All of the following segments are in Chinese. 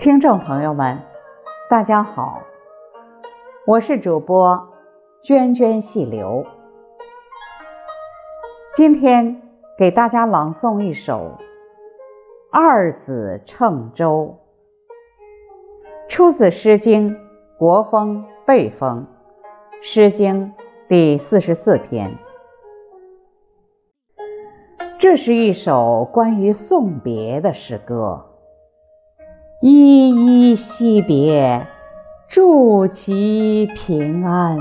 听众朋友们，大家好，我是主播涓涓细流。今天给大家朗诵一首《二子乘舟》，出自《诗经·国风·背风》，《诗经》第四十四篇。这是一首关于送别的诗歌。依依惜别，祝其平安。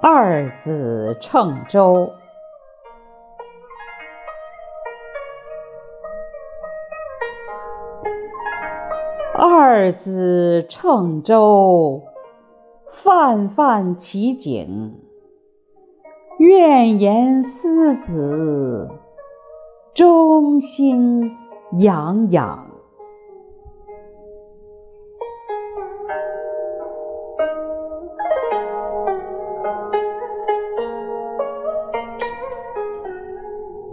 二子乘舟。二子乘舟，泛泛其景。愿言思子，中心洋洋。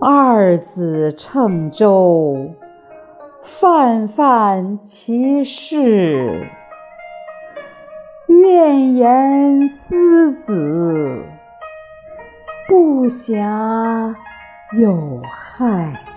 二子乘舟。泛泛其事，怨言思子，不暇有害。